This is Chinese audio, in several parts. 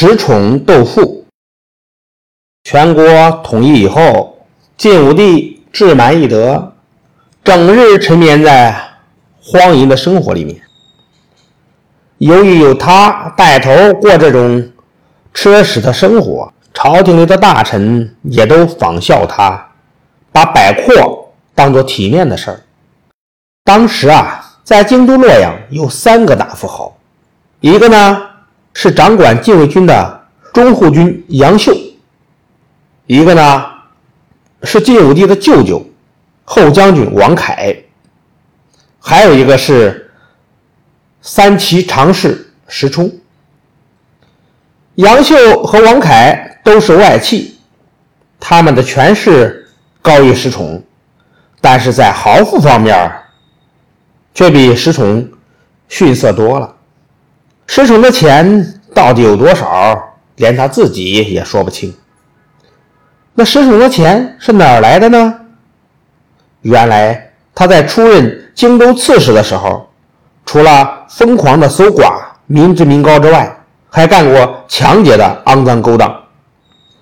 食宠斗富。全国统一以后，晋武帝志满意得，整日沉湎在荒淫的生活里面。由于有他带头过这种奢侈的生活，朝廷里的大臣也都仿效他，把摆阔当做体面的事儿。当时啊，在京都洛阳有三个大富豪，一个呢是掌管禁卫军的中护军杨秀，一个呢是晋武帝的舅舅后将军王凯，还有一个是三骑常侍石冲。杨秀和王凯都是外戚，他们的权势高于石崇，但是在豪富方面却比石崇逊色多了。石崇的钱到底有多少，连他自己也说不清。那石崇的钱是哪儿来的呢？原来他在出任荆州刺史的时候，除了疯狂的搜刮民脂民膏之外，还干过抢劫的肮脏勾当。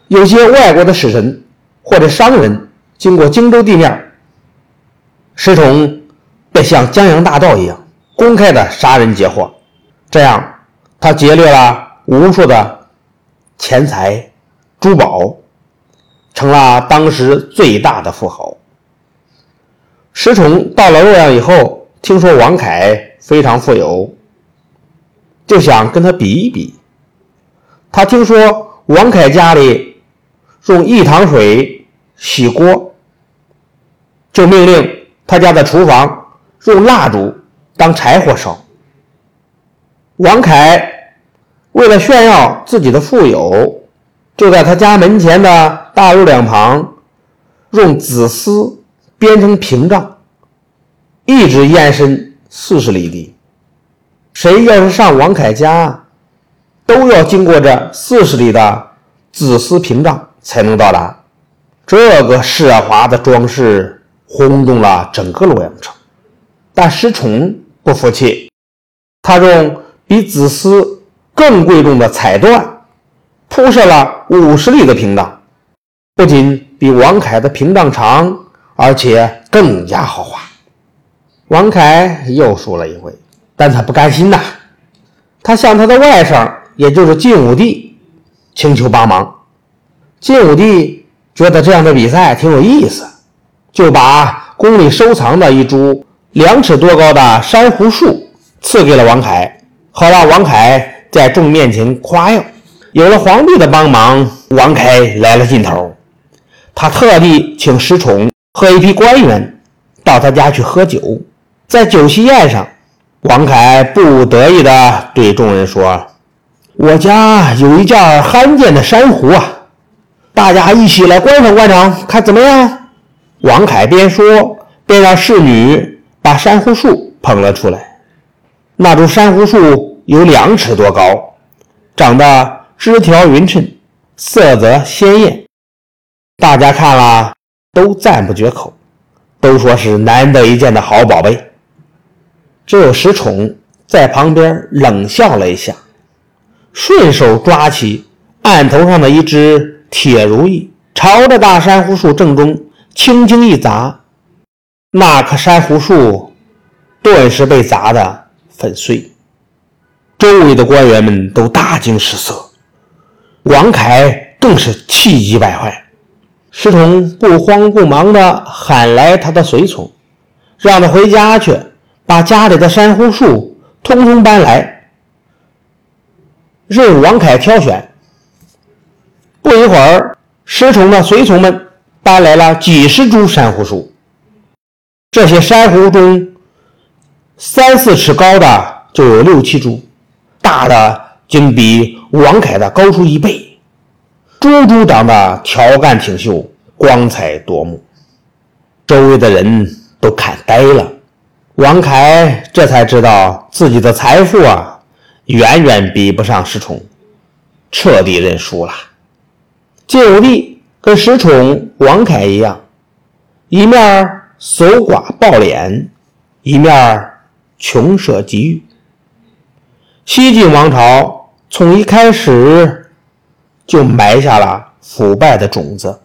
有些外国的使臣或者商人经过荆州地面，石崇便像江洋大盗一样公开的杀人劫货，这样他劫掠了无数的钱财、珠宝，成了当时最大的富豪。石崇到了洛阳以后，听说王凯非常富有，就想跟他比一比。他听说王凯家里用一塘水洗锅，就命令他家的厨房用蜡烛当柴火烧。王凯为了炫耀自己的富有，就在他家门前的大路两旁用紫丝编成屏障，一直延伸四十里地。谁要是上王凯家，都要经过这四十里的紫丝屏障才能到达。这个奢华的装饰轰动了整个洛阳城。但石崇不服气，他用比紫丝更贵重的彩缎铺设了五十里的屏障，不仅比王凯的屏障长，而且更加豪华。王凯又输了一回，但他不甘心呐，他向他的外甥。也就是晋武帝请求帮忙，晋武帝觉得这样的比赛挺有意思，就把宫里收藏的一株两尺多高的珊瑚树赐给了王凯，好让王凯在众面前夸耀。有了皇帝的帮忙，王凯来了劲头，他特地请石崇和一批官员到他家去喝酒。在酒席宴上，王凯不得意地对众人说。我家有一件罕见的珊瑚啊，大家一起来观赏观赏，看怎么样？王凯边说边让侍女把珊瑚树捧了出来。那株珊瑚树有两尺多高，长得枝条匀称，色泽鲜艳，大家看了都赞不绝口，都说是难得一见的好宝贝。只有石崇在旁边冷笑了一下。顺手抓起案头上的一只铁如意，朝着大珊瑚树正中轻轻一砸，那棵珊瑚树顿时被砸得粉碎。周围的官员们都大惊失色，王凯更是气急败坏。石崇不慌不忙地喊来他的随从，让他回家去，把家里的珊瑚树通通搬来。任王凯挑选。不一会儿，石崇的随从们搬来了几十株珊瑚树。这些珊瑚中，三四尺高的就有六七株，大的竟比王凯的高出一倍，株株长得条干挺秀，光彩夺目。周围的人都看呆了。王凯这才知道自己的财富啊！远远比不上石崇，彻底认输了。晋武帝跟石崇、王凯一样，一面搜刮暴敛，一面穷奢极欲。西晋王朝从一开始就埋下了腐败的种子。